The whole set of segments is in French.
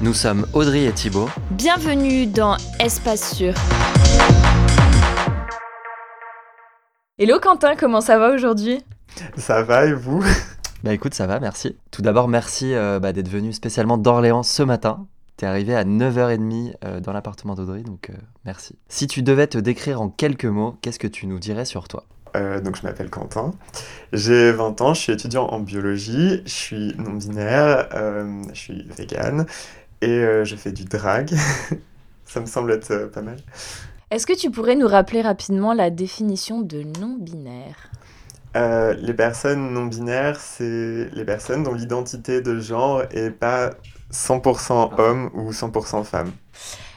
Nous sommes Audrey et Thibaut. Bienvenue dans Espace Sûr. Hello Quentin, comment ça va aujourd'hui? Ça va et vous? Bah écoute, ça va, merci. Tout d'abord, merci euh, bah, d'être venu spécialement d'Orléans ce matin. T'es arrivé à 9h30 euh, dans l'appartement d'Audrey, donc euh, merci. Si tu devais te décrire en quelques mots, qu'est-ce que tu nous dirais sur toi? Donc je m'appelle Quentin, j'ai 20 ans, je suis étudiant en biologie, je suis non-binaire, je suis vegan et je fais du drag. Ça me semble être pas mal. Est-ce que tu pourrais nous rappeler rapidement la définition de non-binaire? Euh, les personnes non binaires, c'est les personnes dont l'identité de genre est pas 100% homme ou 100% femme.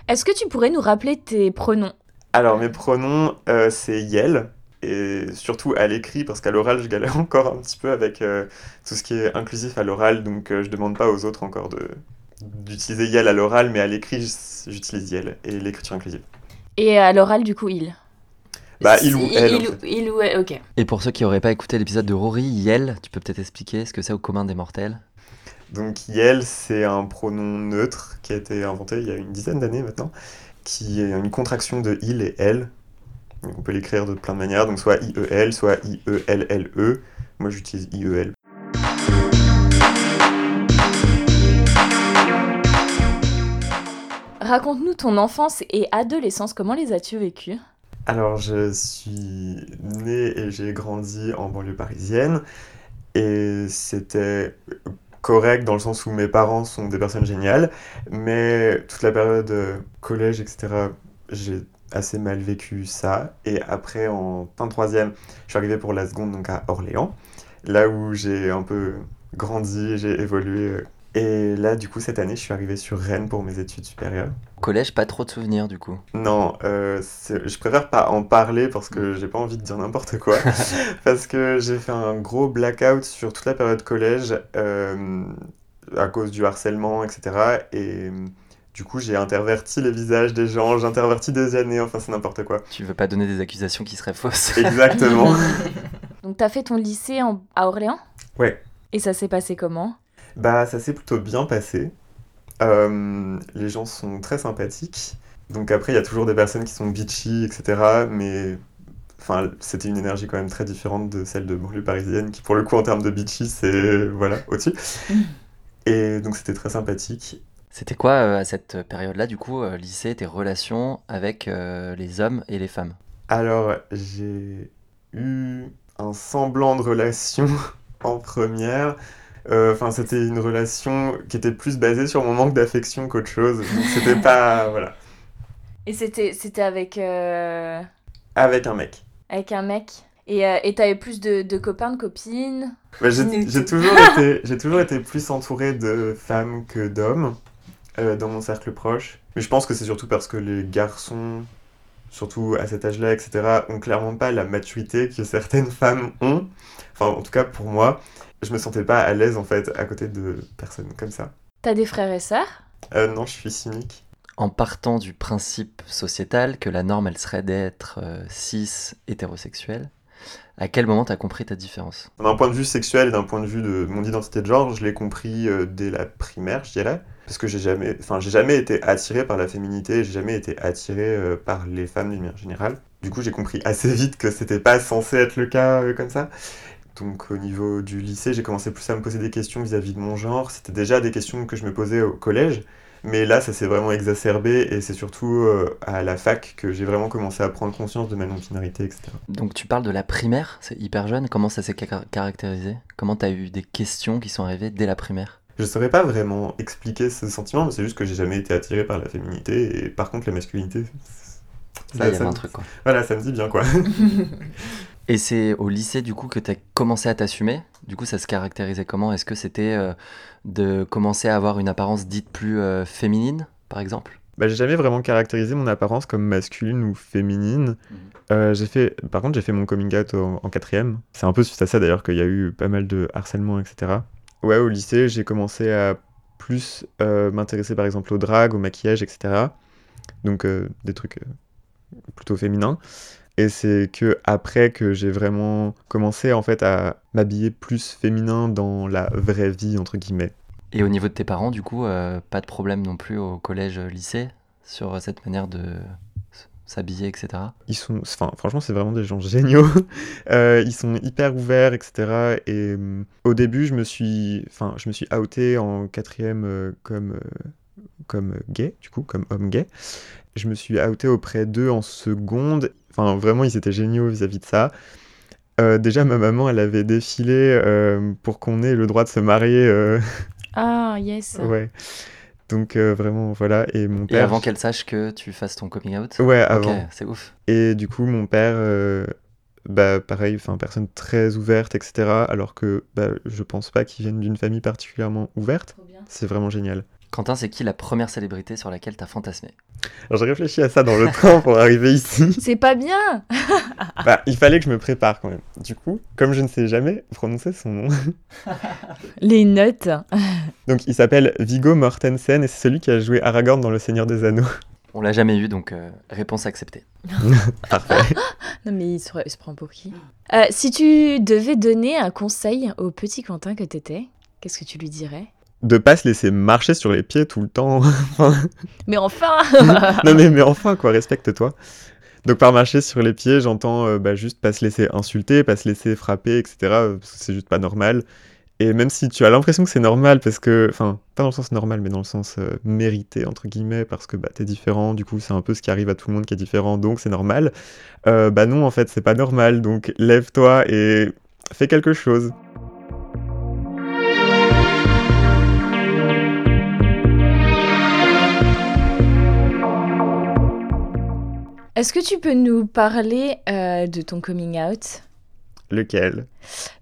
Est-ce que tu pourrais nous rappeler tes pronoms? Alors, mes pronoms, euh, c'est Yel, et surtout à l'écrit, parce qu'à l'oral, je galère encore un petit peu avec euh, tout ce qui est inclusif à l'oral, donc je demande pas aux autres encore de d'utiliser Yel à l'oral, mais à l'écrit, j'utilise Yel et l'écriture inclusive. Et à l'oral, du coup, il? Bah, il ou elle. Il, ou elle, ok. Et pour ceux qui n'auraient pas écouté l'épisode de Rory, Yel, tu peux peut-être expliquer ce que c'est au commun des mortels? Donc, Yel, c'est un pronom neutre qui a été inventé il y a une dizaine d'années maintenant, qui est une contraction de il et elle. On peut l'écrire de plein de manières, donc soit I-E-L, soit I-E-L-L-E. -E. Moi, j'utilise I-E-L. Raconte-nous ton enfance et adolescence, comment les as-tu vécues? Alors, je suis né et j'ai grandi en banlieue parisienne. Et c'était correct dans le sens où mes parents sont des personnes géniales. Mais toute la période collège, etc., j'ai assez mal vécu ça. Et après, en fin de troisième, je suis arrivé pour la seconde, donc à Orléans. Là où j'ai un peu grandi, j'ai évolué et là, du coup, cette année, je suis arrivé sur Rennes pour mes études supérieures. Collège, pas trop de souvenirs, du coup. Non, euh, je préfère pas en parler parce que j'ai pas envie de dire n'importe quoi. parce que j'ai fait un gros blackout sur toute la période collège euh, à cause du harcèlement, etc. Et du coup, j'ai interverti les visages des gens, j'ai interverti des années, enfin, c'est n'importe quoi. Tu veux pas donner des accusations qui seraient fausses Exactement. Donc, t'as fait ton lycée à Orléans? Ouais. Et ça s'est passé comment? Bah, ça s'est plutôt bien passé. Euh, les gens sont très sympathiques. Donc après, il y a toujours des personnes qui sont bitchy, etc. Mais enfin, c'était une énergie quand même très différente de celle de banlieue parisienne, qui pour le coup, en termes de bitchy, c'est voilà, au-dessus. Et donc c'était très sympathique. C'était quoi euh, à cette période-là, du coup, euh, lycée, tes relations avec les hommes et les femmes? Alors, j'ai eu un semblant de relation en première. Euh, enfin, c'était une relation qui était plus basée sur mon manque d'affection qu'autre chose. Donc c'était pas. Voilà. Et c'était, c'était avec. Euh, avec un mec. Avec un mec. Et euh, t'avais plus de, de, copains, de copines? Bah, j'ai, toujours été, j'ai toujours été plus entouré de femmes que d'hommes dans mon cercle proche. Mais je pense que c'est surtout parce que les garçons, surtout à cet âge-là, etc., ont clairement pas la maturité que certaines femmes ont. Enfin, en tout cas pour moi je me sentais pas à l'aise en fait à côté de personnes comme ça. T'as des frères et sœurs? Euh, Non, je suis cynique. En partant du principe sociétal que la norme elle serait d'être euh, cis hétérosexuel, à quel moment t'as compris ta différence? D'un point de vue sexuel et d'un point de vue de mon identité de genre, je l'ai compris euh, dès la primaire, je dirais. Parce que j'ai jamais, jamais été attiré par la féminité, j'ai jamais été attiré euh, par les femmes d'une manière générale. Du coup, j'ai compris assez vite que c'était pas censé être le cas comme ça. Donc au niveau du lycée, j'ai commencé plus à me poser des questions vis-à-vis de mon genre. C'était déjà des questions que je me posais au collège, mais là ça s'est vraiment exacerbé et c'est surtout euh, à la fac que j'ai vraiment commencé à prendre conscience de ma non-binarité, etc. Donc tu parles de la primaire, c'est hyper jeune. Comment ça s'est caractérisé? Comment tu as eu des questions qui sont arrivées dès la primaire? Je saurais pas vraiment expliquer ce sentiment, mais c'est juste que j'ai jamais été attiré par la féminité et par contre la masculinité. Ça, y a un truc quoi. Voilà, ça me dit bien quoi. Et c'est au lycée, du coup, que tu as commencé à t'assumer? Du coup, ça se caractérisait comment? Est-ce que c'était euh, de commencer à avoir une apparence dite plus euh, féminine, par exemple? Bah, j'ai jamais vraiment caractérisé mon apparence comme masculine ou féminine. Mhm. Euh, j'ai fait, par contre, j'ai fait mon coming out en, en quatrième. C'est un peu suite à ça d'ailleurs qu'il y a eu pas mal de harcèlement, etc. Ouais, au lycée, j'ai commencé à plus euh, m'intéresser par exemple au drag, au maquillage, etc. Donc euh, des trucs euh, plutôt féminins. Et c'est que après que j'ai vraiment commencé en fait à m'habiller plus féminin dans la vraie vie entre guillemets. Et au niveau de tes parents, du coup, pas de problème non plus au collège-lycée sur euh, cette manière de s'habiller, etc. Ils sont, enfin, franchement, c'est vraiment des gens géniaux. Euh, ils sont hyper ouverts, etc. Et euh, au début, je me suis, enfin, je me suis outé en quatrième euh, comme, euh, comme gay, du coup, comme homme gay. Je me suis outé auprès d'eux en seconde. Enfin, vraiment, ils étaient géniaux vis-à-vis de ça. Euh, déjà, ma maman, elle avait défilé euh, pour qu'on ait le droit de se marier. euh, Ah, yes. ouais. Donc, euh, vraiment, voilà. Et mon Et père. avant qu'elle sache que tu fasses ton coming out Ouais, Ok, avant. c'est ouf. Et du coup, mon père, euh, bah, pareil, enfin, personne très ouverte, etc. Alors que bah, je pense pas qu'il vienne d'une famille particulièrement ouverte. C'est vraiment génial. Quentin, c'est qui la première célébrité sur laquelle t'as fantasmé? Alors j'ai réfléchi à ça dans le train pour arriver ici. C'est pas bien Bah, il fallait que je me prépare quand même. Du coup, comme je ne sais jamais prononcer son nom, Les notes. donc il s'appelle Viggo Mortensen et c'est celui qui a joué Aragorn dans Le Seigneur des Anneaux. On l'a jamais eu, donc euh, réponse acceptée. Parfait. Non, mais il se, il se prend pour qui? Euh, Si tu devais donner un conseil au petit Quentin que t'étais, qu'est-ce que tu lui dirais? De pas se laisser marcher sur les pieds tout le temps. Mais enfin non mais, mais enfin quoi, respecte-toi. Donc par marcher sur les pieds, j'entends euh, bah, juste pas se laisser insulter, pas se laisser frapper, etc. euh, Parce que c'est juste pas normal. Et même si tu as l'impression que c'est normal, parce que, enfin, pas dans le sens normal, mais dans le sens euh, mérité, entre guillemets, parce que bah, t'es différent, du coup c'est un peu ce qui arrive à tout le monde qui est différent, donc c'est normal. Euh, bah non, en fait, c'est pas normal, donc lève-toi et fais quelque chose. Est-ce que tu peux nous parler euh, de ton coming out? Lequel?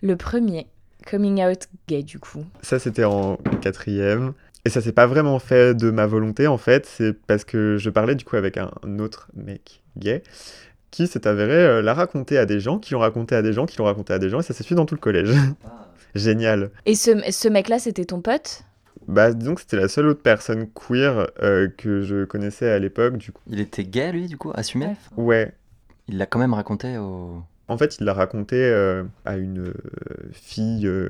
Le premier, coming out gay du coup. Ça, c'était en quatrième. Et ça s'est pas vraiment fait de ma volonté, en fait. C'est parce que je parlais du coup avec un autre mec gay qui s'est avéré euh, la raconter à des gens, qui l'ont raconté à des gens, qui l'ont raconté à des gens, et ça s'est fait dans tout le collège. Génial. Et ce, ce mec-là, c'était ton pote? Bah, disons que c'était la seule autre personne queer euh, que je connaissais à l'époque, du coup. Il était gay, lui, du coup, assumé? Ouais. Ouais. Il l'a quand même raconté au... En fait, il l'a raconté euh, à une euh, fille euh,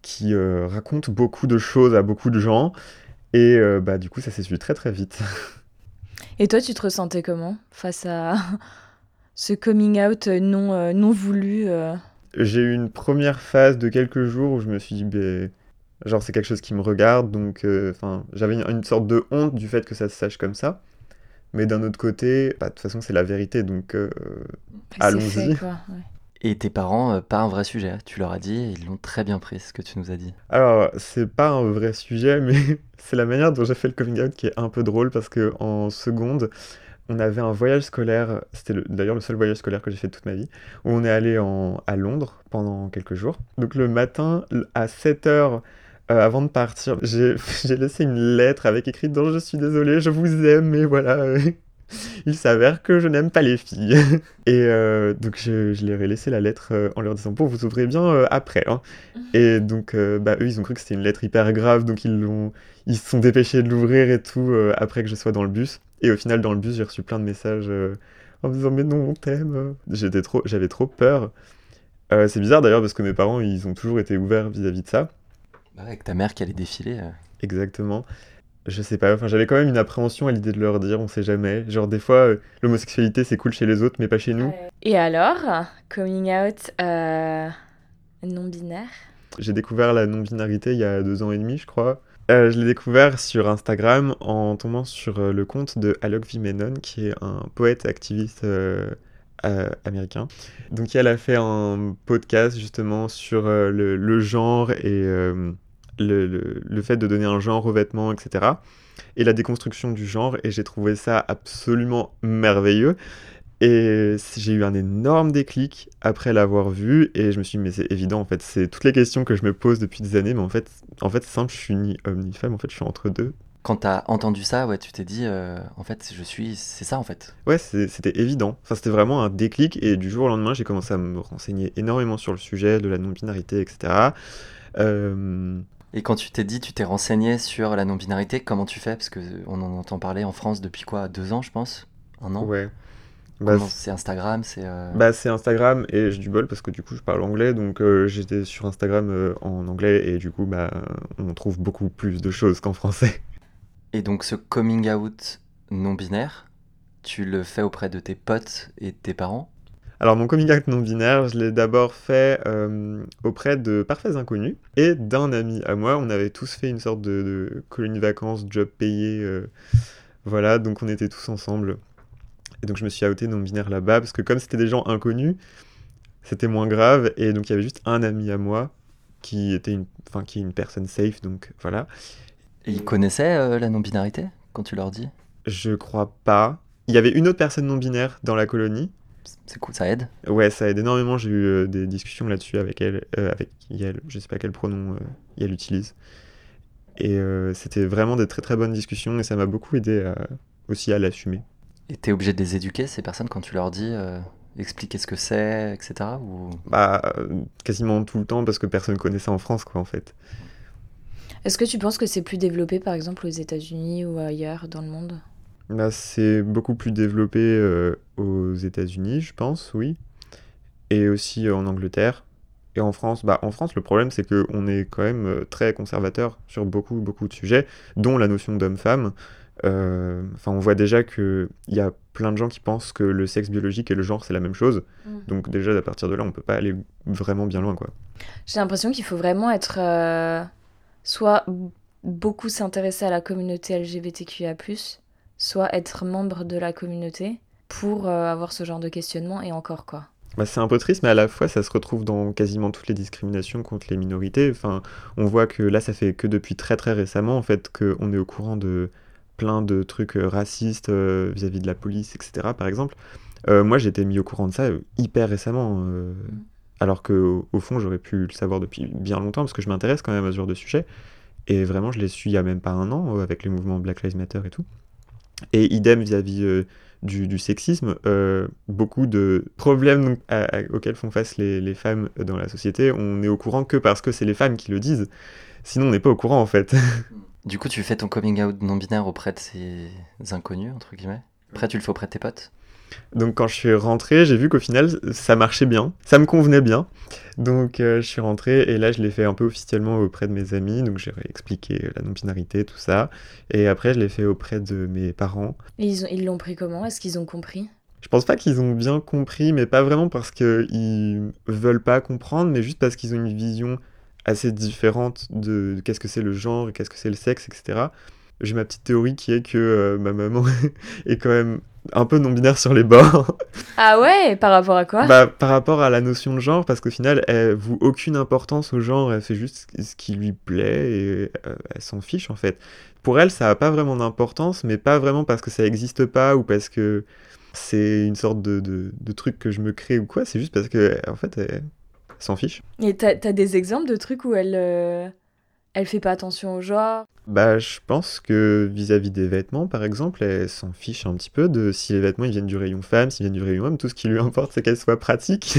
qui euh, raconte beaucoup de choses à beaucoup de gens. Et euh, bah, du coup, ça s'est su très très vite. Et toi, tu te ressentais comment face à ce coming out non, euh, non voulu euh? J'ai eu une première phase de quelques jours où je me suis dit, ben, genre, c'est quelque chose qui me regarde. Donc, euh, enfin, j'avais une, une sorte de honte du fait que ça se sache comme ça. Mais d'un autre côté, bah, de toute façon, c'est la vérité. Donc, euh, Allons-y. ouais. Et tes parents, euh, pas un vrai sujet. Tu leur as dit ils l'ont très bien pris, ce que tu nous as dit. Alors, c'est pas un vrai sujet, mais c'est la manière dont j'ai fait le coming out qui est un peu drôle parce que en seconde, on avait un voyage scolaire, c'était le- d'ailleurs le seul voyage scolaire que j'ai fait de toute ma vie, où on est allé en, à Londres pendant quelques jours. Donc le matin, à 7h, avant de partir, j'ai laissé une lettre avec écrit dedans Je suis désolé, je vous aime, mais voilà. euh, Il s'avère que je n'aime pas les filles. Et euh, donc je, je leur ai laissé la lettre euh, en leur disant Bon, vous ouvrez bien euh, après. hein. Et donc, euh, bah, eux, ils ont cru que c'était une lettre hyper grave, donc ils l'ont, ils se sont dépêchés de l'ouvrir et tout euh, après que je sois dans le bus. Et au final, dans le bus, j'ai reçu plein de messages euh, en me disant mais non, on t'aime. J'étais trop, j'avais trop peur. Euh, c'est bizarre d'ailleurs parce que mes parents, ils ont toujours été ouverts vis-à-vis de ça. Bah, avec ta mère qui allait défiler. euh. Exactement. Je sais pas, enfin j'avais quand même une appréhension à l'idée de leur dire, on sait jamais. Genre des fois, euh, l'homosexualité c'est cool chez les autres, mais pas chez nous. Et alors, coming out euh, non-binaire? J'ai découvert la non-binarité il y a deux ans et demi, je crois. Euh, je l'ai découvert sur Instagram en tombant sur euh, le compte de Alok Vimenon, qui est un poète activiste euh, euh, américain. Donc elle a fait un podcast justement sur euh, le, le genre et euh, le, le- le fait de donner un genre aux vêtements, etc. Et la déconstruction du genre, et j'ai trouvé ça absolument merveilleux. Et j'ai eu un énorme déclic après l'avoir vu, et je me suis dit, mais c'est évident, en fait, c'est toutes les questions que je me pose depuis des années, mais en fait, en fait c'est simple, je suis ni homme ni femme, en fait, je suis entre deux. Quand t'as entendu ça, ouais, tu t'es dit, euh, en fait, je suis, c'est ça en fait. Ouais, c'était évident. Enfin, c'était vraiment un déclic et du jour au lendemain, j'ai commencé à me renseigner énormément sur le sujet de la non-binarité, etc. Euh, Et quand tu t'es dit, tu t'es renseigné sur la non-binarité, comment tu fais? Parce que on en entend parler en France depuis quoi? Deux ans, je pense? Un an? Ouais. Bah, C'est Instagram, c'est. euh, Bah, c'est Instagram et j'ai du bol parce que du coup je parle anglais donc euh, j'étais sur Instagram euh, en anglais et du coup bah on trouve beaucoup plus de choses qu'en français. Et donc ce coming out non binaire, tu le fais auprès de tes potes et de tes parents? Alors mon coming out non binaire, je l'ai d'abord fait euh, auprès de parfaits inconnus et d'un ami à moi. On avait tous fait une sorte de, de colonie de vacances, job payé, euh, voilà donc on était tous ensemble. Et donc je me suis outé non binaire là-bas parce que comme c'était des gens inconnus, c'était moins grave et donc il y avait juste un ami à moi qui était une, enfin qui est une personne safe donc voilà. Et ils connaissaient euh, la non-binarité quand tu leur dis? Je crois pas. Il y avait une autre personne non binaire dans la colonie. C'est cool, ça aide Ouais, ça aide énormément. J'ai eu euh, des discussions là-dessus avec elle, euh, avec Yael. Je sais pas quel pronom euh, Yael utilise. Et euh, c'était vraiment des très très bonnes discussions et ça m'a beaucoup aidé à- aussi à l'assumer. Et t'es obligé de les éduquer, ces personnes, quand tu leur dis euh, expliquer ce que c'est, etc. Ou... Bah, quasiment tout le temps parce que personne connaît ça en France, quoi, en fait. Est-ce que tu penses que c'est plus développé, par exemple, aux États-Unis ou ailleurs dans le monde? Bah, c'est beaucoup plus développé euh, aux États-Unis, je pense, oui. Et aussi euh, en Angleterre. Et en France, bah, en France, le problème, c'est qu'on est quand même euh, très conservateur sur beaucoup, beaucoup de sujets, dont la notion d'homme-femme. Euh, Enfin, on voit déjà qu'il y a plein de gens qui pensent que le sexe biologique et le genre, c'est la même chose. Donc déjà, à partir de là, on peut pas aller vraiment bien loin, quoi. J'ai l'impression qu'il faut vraiment être. euh, soit beaucoup s'intéresser à la communauté LGBTQIA, soit être membre de la communauté pour euh, avoir ce genre de questionnement et encore quoi. Bah, c'est un peu triste, mais à la fois, ça se retrouve dans quasiment toutes les discriminations contre les minorités. Enfin, on voit que là, ça fait que depuis très très récemment, en fait, qu'on est au courant de plein de trucs euh, racistes euh, vis-à-vis de la police, etc., par exemple. Euh, moi, j'ai été mis au courant de ça hyper récemment, euh, alors que au, au fond, j'aurais pu le savoir depuis bien longtemps, parce que je m'intéresse quand même à ce genre de sujet. Et vraiment, je l'ai su il y a même pas un an, avec les mouvements Black Lives Matter et tout. Et idem vis-à-vis euh, du, sexisme, euh, beaucoup de problèmes auxquels font face les, les femmes dans la société, on est au courant que parce que c'est les femmes qui le disent. Sinon, on n'est pas au courant en fait. Du coup, tu fais ton coming out non-binaire auprès de ces inconnus, entre guillemets? Après, tu le fais auprès de tes potes? Donc, quand je suis rentré, j'ai vu qu'au final, ça marchait bien, ça me convenait bien. Donc, euh, je suis rentré et là, je l'ai fait un peu officiellement auprès de mes amis. Donc, j'ai expliqué la non-binarité, tout ça. Et après, je l'ai fait auprès de mes parents. Et ils ont- ils l'ont pris comment? Est-ce qu'ils ont compris? Je pense pas qu'ils ont bien compris, mais pas vraiment parce qu'ils veulent pas comprendre, mais juste parce qu'ils ont une vision assez différente de, de qu'est-ce que c'est le genre, qu'est-ce que c'est le sexe, etc. J'ai ma petite théorie qui est que euh, ma maman est quand même un peu non-binaire sur les bords. Ah ouais Par rapport à quoi? Bah, par rapport à la notion de genre, parce qu'au final, elle voue aucune importance au genre, elle fait juste ce qui lui plaît et euh, elle s'en fiche en fait. Pour elle, ça n'a pas vraiment d'importance, mais pas vraiment parce que ça n'existe pas ou parce que c'est une sorte de, de, de truc que je me crée ou quoi, c'est juste parce que en fait, elle, elle s'en fiche. Et t'as t'as des exemples de trucs où elle, euh, elle fait pas attention au genre. Bah, je pense que vis-à-vis des vêtements, par exemple, elle s'en fiche un petit peu de si les vêtements ils viennent du rayon femme, s'ils viennent du rayon homme, tout ce qui lui importe, c'est qu'elles soient pratiques.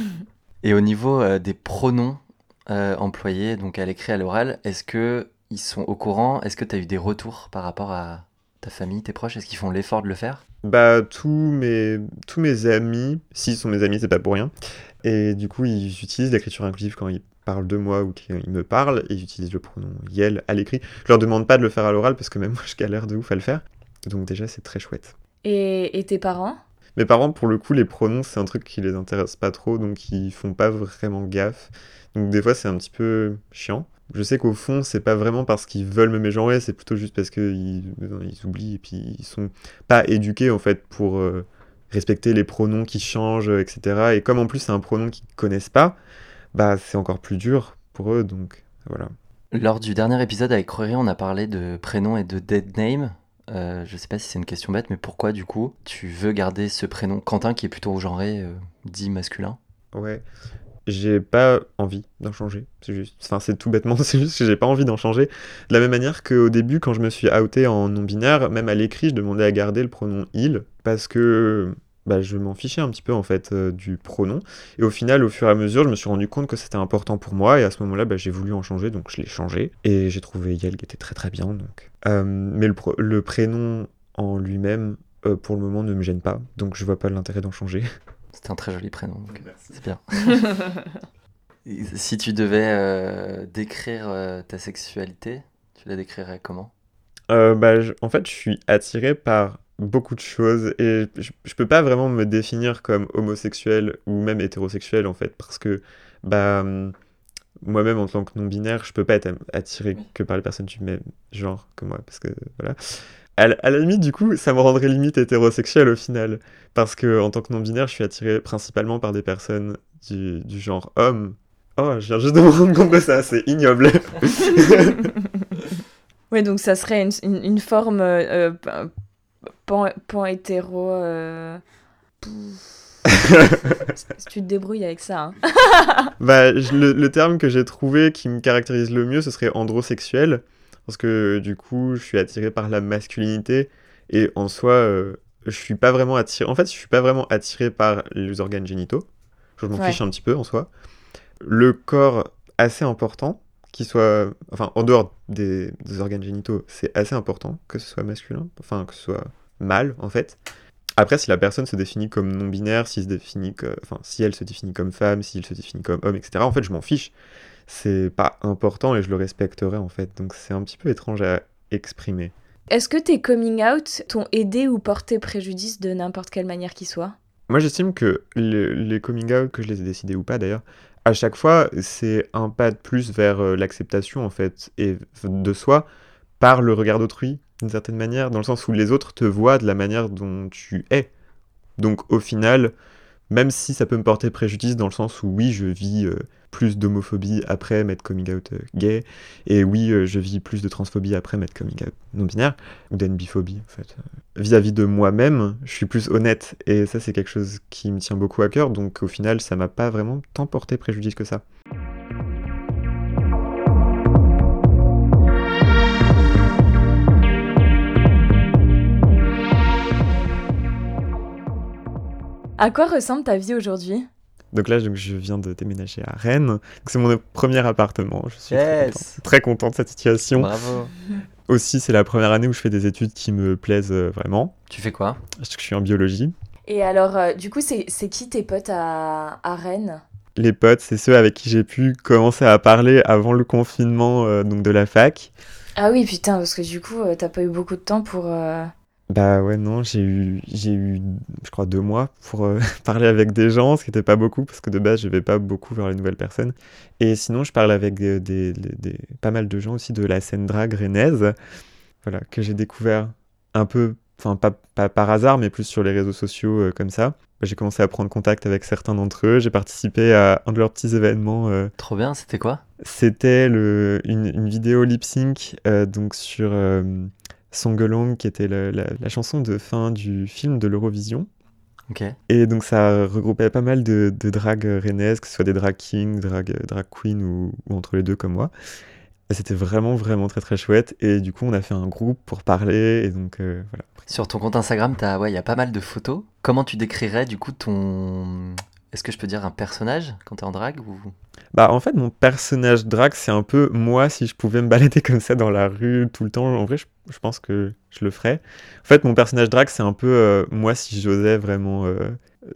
Et au niveau euh, des pronoms euh, employés, donc à l'écrit, à l'oral, est-ce que ils sont au courant? Est-ce que tu as eu des retours par rapport à ta famille, tes proches? Est-ce qu'ils font l'effort de le faire? Bah, tous mes, tous mes amis, s'ils sont mes amis, c'est pas pour rien. Et du coup, ils utilisent l'écriture inclusive quand ils parlent de moi ou qu'ils me parlent, et ils utilisent le pronom Yel à l'écrit. Je leur demande pas de le faire à l'oral parce que même moi, je galère de ouf à le faire. Donc, déjà, c'est très chouette. et, et tes parents? Mes parents, pour le coup, les pronoms, c'est un truc qui les intéresse pas trop, donc ils font pas vraiment gaffe. Donc, des fois, c'est un petit peu chiant. Je sais qu'au fond, c'est pas vraiment parce qu'ils veulent me mégenrer, c'est plutôt juste parce qu'ils ils oublient et puis ils sont pas éduqués en fait pour euh, respecter les pronoms qui changent, etc. Et comme en plus c'est un pronom qu'ils connaissent pas, bah c'est encore plus dur pour eux, donc voilà. Lors du dernier épisode avec Rory, on a parlé de prénom et de dead name. Euh, je sais pas si c'est une question bête, mais pourquoi du coup tu veux garder ce prénom Quentin qui est plutôt genré, euh, dit masculin? Ouais. J'ai pas envie d'en changer. C'est juste, enfin, c'est tout bêtement, c'est juste que j'ai pas envie d'en changer. De la même manière qu'au début, quand je me suis outé en non-binaire, même à l'écrit, je demandais à garder le pronom il parce que bah, je m'en fichais un petit peu en fait euh, du pronom. Et au final, au fur et à mesure, je me suis rendu compte que c'était important pour moi. Et à ce moment-là, bah, j'ai voulu en changer, donc je l'ai changé. Et j'ai trouvé Yel était très très bien. Donc. Euh, mais le, le, prénom en lui-même, euh, pour le moment, ne me gêne pas. Donc je vois pas l'intérêt d'en changer. C'est un très joli prénom, c'est bien. si tu devais décrire ta sexualité, tu la décrirais comment? Bah, En fait, je suis attiré par beaucoup de choses et je, je, peux pas vraiment me définir comme homosexuel ou même hétérosexuel en fait parce que bah moi-même en tant que non binaire je peux pas être attiré que par les personnes du même genre que moi parce que voilà à, la limite du coup ça me rendrait limite hétérosexuel au final parce que en tant que non binaire je suis attiré principalement par des personnes du, du genre homme oh je viens juste de me rendre compte de ça c'est ignoble oui donc ça serait une, une, une forme euh, pan, hétéro. Euh... tu te débrouilles avec ça. Hein. bah, le, le, terme que j'ai trouvé qui me caractérise le mieux, ce serait androsexuel. Parce que du coup, je suis attiré par la masculinité. Et en soi, euh, je suis pas vraiment attiré. En fait, je suis pas vraiment attiré par les organes génitaux. Je m'en fiche un petit peu en soi. Le corps assez important, qui soit. Enfin, en dehors des, des organes génitaux, c'est assez important que ce soit masculin. Enfin, que ce soit mal, en fait. Après, si la personne se définit comme non-binaire, si, se définit enfin, si elle se définit comme femme, si il se définit comme homme, etc., en fait, je m'en fiche. C'est pas important et je le respecterai, en fait. Donc, c'est un petit peu étrange à exprimer. Est-ce que tes coming out t'ont aidé ou porté préjudice de n'importe quelle manière qu'il soit? Moi, j'estime que les, les, coming out, que je les ai décidés ou pas d'ailleurs, à chaque fois, c'est un pas de plus vers euh, l'acceptation, en fait, et de soi par le regard d'autrui, d'une certaine manière, dans le sens où les autres te voient de la manière dont tu es. Donc au final, même si ça peut me porter préjudice dans le sens où oui, je vis euh, plus d'homophobie après m'être coming out euh, gay, et oui, euh, je vis plus de transphobie après m'être coming out non-binaire, ou d'NBiphobie en fait. Vis-à-vis de moi-même, je suis plus honnête, et ça c'est quelque chose qui me tient beaucoup à cœur, donc au final, ça m'a pas vraiment tant porté préjudice que ça. À quoi ressemble ta vie aujourd'hui? Donc là, je viens de déménager à Rennes. C'est mon premier appartement. Je suis très, content, de cette situation. Bravo. Aussi, c'est la première année où je fais des études qui me plaisent euh, vraiment. Tu fais quoi? Je suis en biologie. Et alors, euh, du coup, c'est qui tes potes à, à Rennes? Les potes, c'est ceux avec qui j'ai pu commencer à parler avant le confinement euh, donc de la fac. Ah oui, putain, parce que du coup, t'as pas eu beaucoup de temps pour... Bah ouais, non, j'ai eu, j'ai eu, je crois, deux mois pour euh, parler avec des gens, ce qui n'était pas beaucoup, parce que de base, je vais pas beaucoup vers les nouvelles personnes. Et sinon, je parle avec des, des, des, pas mal de gens aussi de la scène drag rennaise, voilà, que j'ai découvert un peu, enfin, pas, pas, par hasard, mais plus sur les réseaux sociaux euh, comme ça. J'ai commencé à prendre contact avec certains d'entre eux, j'ai participé à un de leurs petits événements. Euh, Trop bien, c'était quoi? C'était une, une, vidéo lip sync, donc sur Songalong, qui était la, chanson de fin du film de l'Eurovision. Et donc ça regroupait pas mal de, de drag rennaises, que ce soit des drag kings, drag, drag queen ou, entre les deux comme moi. C'était vraiment, vraiment très, très chouette. Et du coup, on a fait un groupe pour parler. Et donc, euh, voilà. Sur ton compte Instagram, il ouais, y a pas mal de photos. Comment tu décrirais du coup ton... Est-ce que je peux dire un personnage quand tu es en drag ou... Bah en fait mon personnage drag c'est un peu moi si je pouvais me balader comme ça dans la rue tout le temps. En vrai je, pense que je le ferais. En fait mon personnage drag c'est un peu euh, moi si j'osais vraiment euh,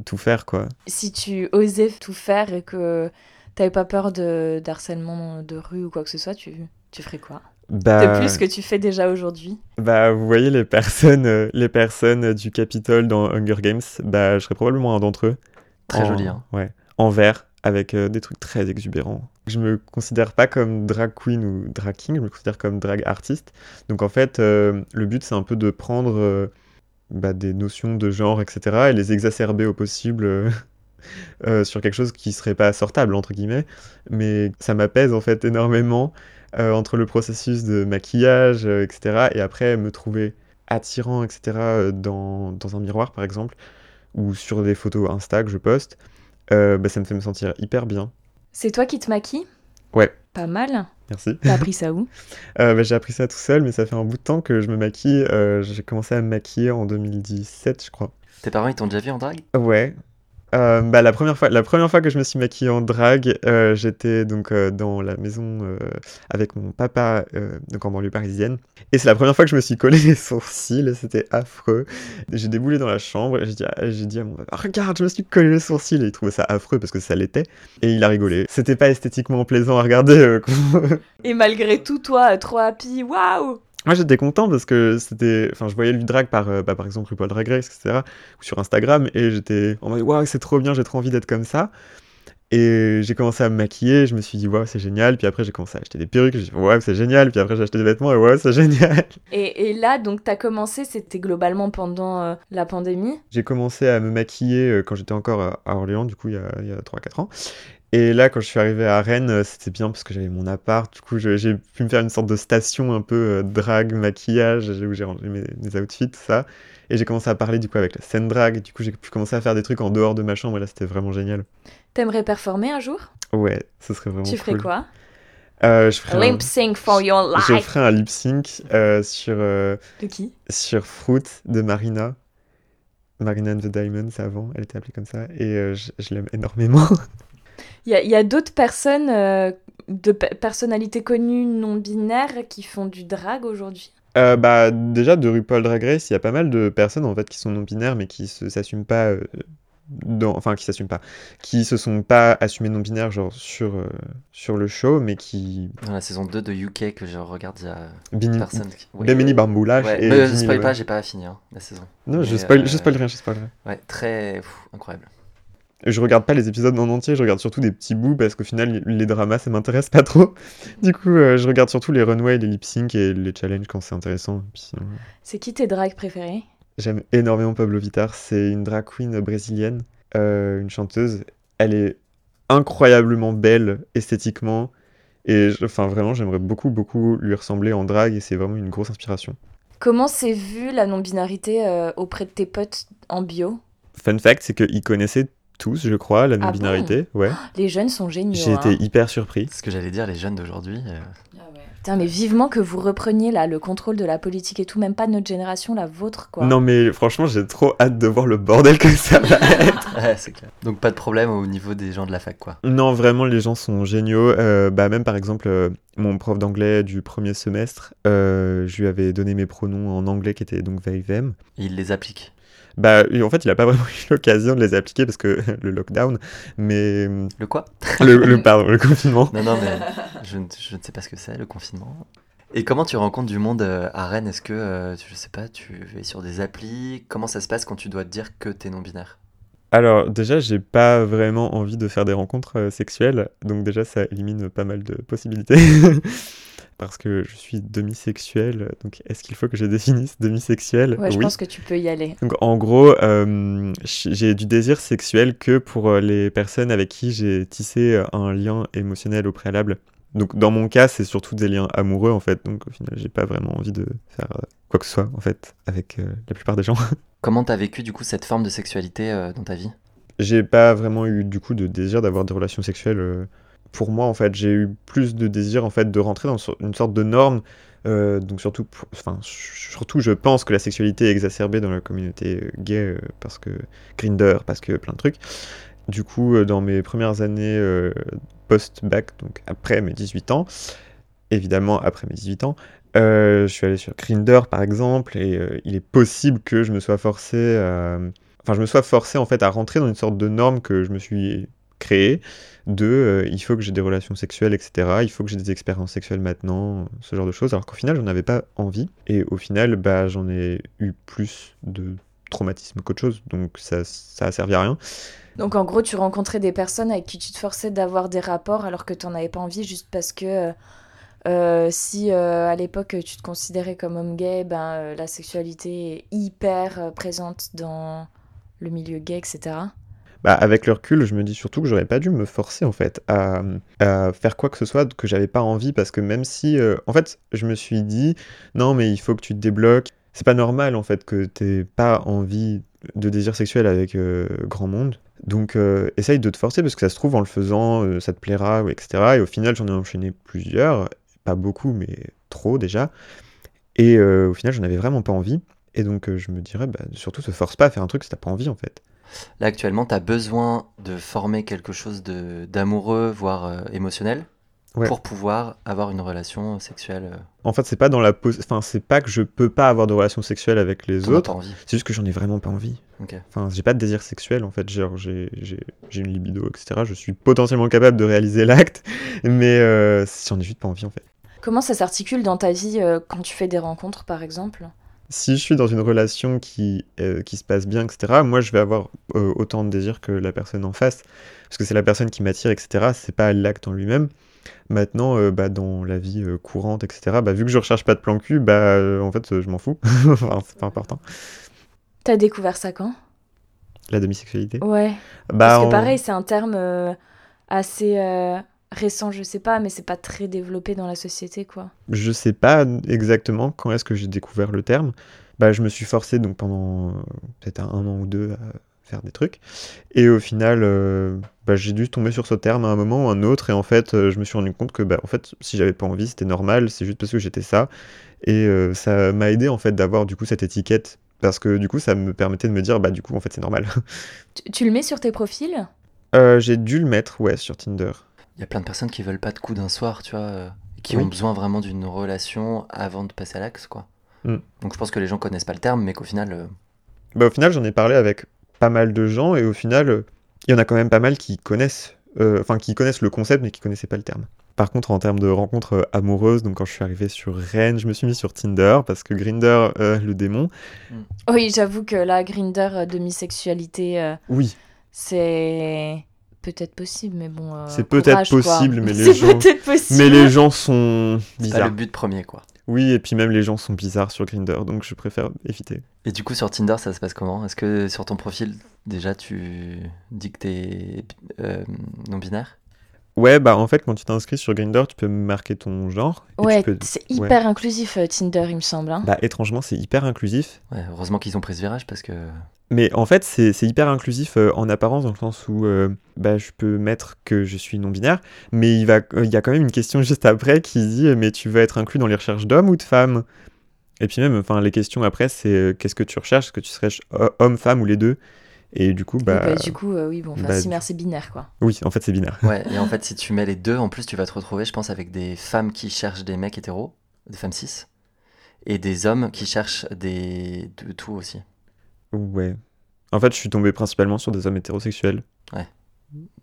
tout faire quoi. Si tu osais tout faire et que t'avais pas peur de d'harcèlement de rue ou quoi que ce soit, tu, tu ferais quoi? Bah, de plus que tu fais déjà aujourd'hui? Bah, vous voyez les personnes, euh, les personnes du Capitole dans Hunger Games, bah, je serais probablement un d'entre eux. Très joli. Hein. Ouais. En vert, avec euh, des trucs très exubérants. Je me considère pas comme drag queen ou drag king, je me considère comme drag artiste. Donc en fait, euh, le but c'est un peu de prendre euh, bah, des notions de genre, etc., et les exacerber au possible. sur quelque chose qui serait pas sortable entre guillemets mais ça m'apaise en fait énormément entre le processus de maquillage etc et après me trouver attirant etc dans, dans un miroir par exemple ou sur des photos Insta que je poste, euh, bah, ça me fait me sentir hyper bien. C'est toi qui te maquilles? Ouais. Pas mal. Merci. T'as appris ça où? Euh, bah, j'ai appris ça tout seul, mais ça fait un bout de temps que je me maquille. Euh, j'ai commencé à me maquiller en 2017, je crois. Tes parents, ils t'ont déjà vu en drague? Ouais. Euh, bah, la, première fois, la première fois que je me suis maquillée en drague, euh, j'étais donc euh, dans la maison avec mon papa, donc en banlieue parisienne. Et c'est la première fois que je me suis collé les sourcils, c'était affreux. J'ai déboulé dans la chambre, et j'ai dit, à- dit à mon papa, regarde, je me suis collé les sourcils, et il trouvait ça affreux parce que ça l'était. Et il a rigolé. C'était pas esthétiquement plaisant à regarder. Et malgré tout, toi, trop happy, waouh Moi j'étais content parce que c'était. Enfin, je voyais lui drag par, euh, bah, par exemple, RuPaul Drag Race, etc. ou sur Instagram, et j'étais en mode waouh, c'est trop bien, j'ai trop envie d'être comme ça. Et j'ai commencé à me maquiller, je me suis dit waouh, c'est génial. Puis après, j'ai commencé à acheter des perruques, j'ai dit waouh, c'est génial. Puis après, j'ai acheté des vêtements, et waouh, c'est génial. et, et là, donc, t'as commencé, c'était globalement pendant euh, la pandémie? J'ai commencé à me maquiller euh, quand j'étais encore à à Orléans, du coup, il y a, il y a 3-4 ans. Et là, quand je suis arrivé à Rennes, euh, c'était bien parce que j'avais mon appart. Du coup, je- j'ai pu me faire une sorte de station un peu euh, drag, maquillage, où j'ai rangé mes, mes outfits, tout ça. Et j'ai commencé à parler du coup avec la scène drag. Et du coup, j'ai pu commencer à faire des trucs en dehors de ma chambre. Et là, c'était vraiment génial. T'aimerais performer un jour? Ouais, ce serait vraiment Tu ferais cool. quoi? Euh, je ferais un, Limp sync for your je life. ferais un lip sync euh, sur, De qui? sur Fruit de Marina. Marina and the Diamonds avant, elle était appelée comme ça. Et je, je l'aime énormément. Il y a, d'autres personnes, euh, de pe- personnalités connues non binaires qui font du drag aujourd'hui? Euh, bah, déjà, de RuPaul Drag Race, il y a pas mal de personnes en fait qui sont non-binaires mais qui se s'assument pas. euh, dans... Enfin, qui s'assument pas. Qui se sont pas assumés non-binaires, genre sur, euh, sur le show, mais qui. Dans la saison 2 de UK que je regarde, il y a Bini... personne qui. Oui. Ouais, mais je Jimmy spoil pas, j'ai pas fini hein, la saison. Non, je Mais, spoil, euh, je spoil rien, je spoil rien. Ouais, très pff, incroyable. Je regarde pas les épisodes en entier, je regarde surtout des petits bouts parce qu'au final, les dramas, ça m'intéresse pas trop. Du coup, euh, je regarde surtout les runways, les lip sync et les challenges quand c'est intéressant. Puis sinon, C'est qui tes drags préférés J'aime énormément Pablo Vittar. C'est une drag queen brésilienne, euh, une chanteuse. Elle est incroyablement belle esthétiquement. Et je- enfin, vraiment, j'aimerais beaucoup, beaucoup lui ressembler en drag. Et c'est vraiment une grosse inspiration. Comment s'est vue la non-binarité euh, auprès de tes potes en bio? Fun fact, c'est qu'ils connaissaient tous, je crois, la Ah non-binarité. ouais. Les jeunes sont géniaux. J'ai hein. été hyper surpris. C'est ce que j'allais dire, les jeunes d'aujourd'hui. euh, Putain, mais vivement que vous repreniez là le contrôle de la politique et tout, même pas de notre génération, la vôtre quoi. Non, mais franchement, j'ai trop hâte de voir le bordel que ça va être. Ouais, c'est clair. Donc pas de problème au niveau des gens de la fac, quoi. Non, vraiment, les gens sont géniaux. Euh, bah, même par exemple, euh, mon prof d'anglais du premier semestre, euh, je lui avais donné mes pronoms en anglais qui étaient donc they, them. Ils les appliquent. Bah, en fait, il n'a pas vraiment eu l'occasion de les appliquer parce que le lockdown, mais Le quoi? Le, le- pardon, le confinement. Non, non, mais je, ne- je ne sais pas ce que c'est, le confinement. Et comment tu rencontres du monde euh, à Rennes? Est-ce que, euh, tu- je sais pas, tu es sur des applis? Comment ça se passe quand tu dois te dire que t'es non-binaire? Alors, déjà, j'ai pas vraiment envie de faire des rencontres euh, sexuelles, donc déjà, ça élimine pas mal de possibilités. Parce que je suis demi-sexuel, donc est-ce qu'il faut que je définisse demi-sexuel? Ouais, je Oui. pense que tu peux y aller. Donc en gros, euh, j'ai du désir sexuel que pour euh, les personnes avec qui j'ai tissé euh, un lien émotionnel au préalable. Donc dans mon cas, c'est surtout des liens amoureux en fait. Donc au final, j'ai pas vraiment envie de faire quoi que ce soit en fait avec euh, la plupart des gens. Comment t'as vécu du coup cette forme de sexualité euh, dans ta vie? J'ai pas vraiment eu du coup de désir d'avoir des relations sexuelles. Pour moi, en fait, j'ai eu plus de désir en fait de rentrer dans une sorte de norme. euh, donc surtout, enfin surtout, je pense que la sexualité est exacerbée dans la communauté euh, gay euh, parce que Grinder, parce que plein de trucs. Du coup, dans mes premières années post-bac, donc après mes 18 ans, évidemment après mes 18 ans, je suis allé sur Grinder par exemple, et il est possible que je me sois forcé enfin je me sois forcé en fait à rentrer dans une sorte de norme que je me suis créée de euh, il faut que j'ai des relations sexuelles etc il faut que j'ai des expériences sexuelles maintenant ce genre de choses alors qu'au final j'en avais pas envie et au final bah j'en ai eu plus de traumatisme qu'autre chose donc ça ça a servi à rien Donc en gros, tu rencontrais des personnes avec qui tu te forçais d'avoir des rapports alors que tu n'en avais pas envie juste parce que euh, euh, si à l'époque tu te considérais comme homme gay, ben, la sexualité est hyper présente dans le milieu gay, etc. bah, avec le recul, je me dis surtout que j'aurais pas dû me forcer en fait à, faire quoi que ce soit que j'avais pas envie parce que même si, euh, en fait, je me suis dit non mais il faut que tu te débloques. C'est pas normal en fait que t'aies pas envie de désir sexuel avec euh, grand monde. Donc, euh, essaye de te forcer parce que ça se trouve en le faisant, ça te plaira, ou etc. Et au final, j'en ai enchaîné plusieurs, pas beaucoup, mais trop déjà. Et au final, j'en avais vraiment pas envie. Et donc, je me dirais, bah, surtout, te force pas à faire un truc si t'as pas envie en fait. Là, actuellement, tu as besoin de former quelque chose de- d'amoureux, voire euh, émotionnel, Ouais. pour pouvoir avoir une relation sexuelle. euh, En fait, c'est pas dans la enfin, c'est pas que je peux pas avoir de relations sexuelles avec les t'en autres, c'est juste que j'en ai vraiment pas envie. Enfin, j'ai pas de désir sexuel en fait, j'ai j'ai- j'ai une libido, etc. Je suis potentiellement capable de réaliser l'acte, mais euh, j'en ai juste pas envie en fait. Comment ça s'articule dans ta vie euh, quand tu fais des rencontres, par exemple? Si je suis dans une relation qui, euh, qui se passe bien, etc., moi je vais avoir euh, autant de désir que la personne en face, parce que c'est la personne qui m'attire, etc. C'est pas l'acte en lui-même. Maintenant, euh, bah, dans la vie courante, etc., bah, vu que je recherche pas de plan cul, bah, en fait, je m'en fous. enfin, c'est pas important. T'as découvert ça quand? La demisexualité? Ouais. Bah, Parce que pareil, c'est un terme assez récent, je sais pas, mais c'est pas très développé dans la société, quoi. Je sais pas exactement quand est-ce que j'ai découvert le terme. Bah, je me suis forcé donc pendant peut-être un, an ou deux à faire des trucs. Et au final, euh, bah, j'ai dû tomber sur ce terme à un moment ou un autre. Et en fait, euh, je me suis rendu compte que bah, en fait, si j'avais pas envie, c'était normal. C'est juste parce que j'étais ça. Et euh, ça m'a aidé en fait d'avoir du coup cette étiquette. Parce que du coup, ça me permettait de me dire, bah du coup, en fait, c'est normal. Tu, tu le mets sur tes profils? Euh, j'ai dû le mettre, ouais, sur Tinder. Il y a plein de personnes qui veulent pas de coups d'un soir, tu vois, euh, qui Oui. ont besoin vraiment d'une relation avant de passer à l'axe, quoi. Mm. Donc je pense que les gens connaissent pas le terme, mais qu'au final, euh, Bah, au final, j'en ai parlé avec pas mal de gens et au final, euh, il y en a quand même pas mal qui connaissent, euh, enfin qui connaissent le concept mais qui connaissaient pas le terme. Par contre, en termes de rencontres amoureuses, donc quand je suis arrivé sur Rennes, je me suis mis sur Tinder parce que Grinder, euh, le démon, Oui, j'avoue que la Grinder euh, demi-sexualité, euh, oui, c'est peut-être possible, mais bon. euh, C'est peut-être quoi. possible, mais les C'est gens- mais les gens sont c'est pas bizarres. le but premier, quoi. Oui, et puis même les gens sont bizarres sur Grinder, donc je préfère éviter. Et du coup, sur Tinder, ça se passe comment? Est-ce que sur ton profil, déjà, tu dis que t'es euh, non-binaire Ouais, bah en fait, quand tu t'inscris sur Grinder, tu peux marquer ton genre. et Ouais, peux- c'est hyper inclusif euh, Tinder, il me semble. hein. Bah étrangement, c'est hyper inclusif. Ouais, heureusement qu'ils ont pris ce virage parce que. Mais en fait, c'est c'est hyper inclusif euh, en apparence, dans le sens où euh, bah, je peux mettre que je suis non-binaire, mais il, va, il y a quand même une question juste après qui dit Mais tu veux être inclus dans les recherches d'hommes ou de femmes? Et puis même, enfin, les questions après, c'est euh, Qu'est-ce que tu recherches? Est-ce que tu serais homme, femme ou les deux? Et du coup, bah. bah, du coup, euh, oui, bon, enfin, bah, si, du- merci, binaire, quoi. Oui, en fait, c'est binaire. Ouais, et en fait, si tu mets les deux, en plus, tu vas te retrouver, je pense, avec des femmes qui cherchent des mecs hétéros, des femmes cis, et des hommes qui cherchent des. de tout aussi. Ouais. En fait, je suis tombé principalement sur des hommes hétérosexuels.